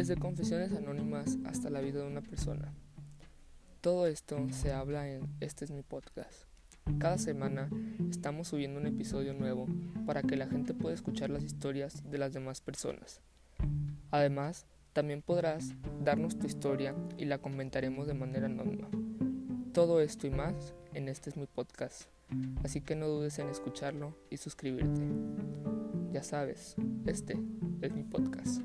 desde confesiones anónimas hasta la vida de una persona. Todo esto se habla en Este es mi podcast. Cada semana estamos subiendo un episodio nuevo para que la gente pueda escuchar las historias de las demás personas. Además, también podrás darnos tu historia y la comentaremos de manera anónima. Todo esto y más en Este es mi podcast. Así que no dudes en escucharlo y suscribirte. Ya sabes, este es mi podcast.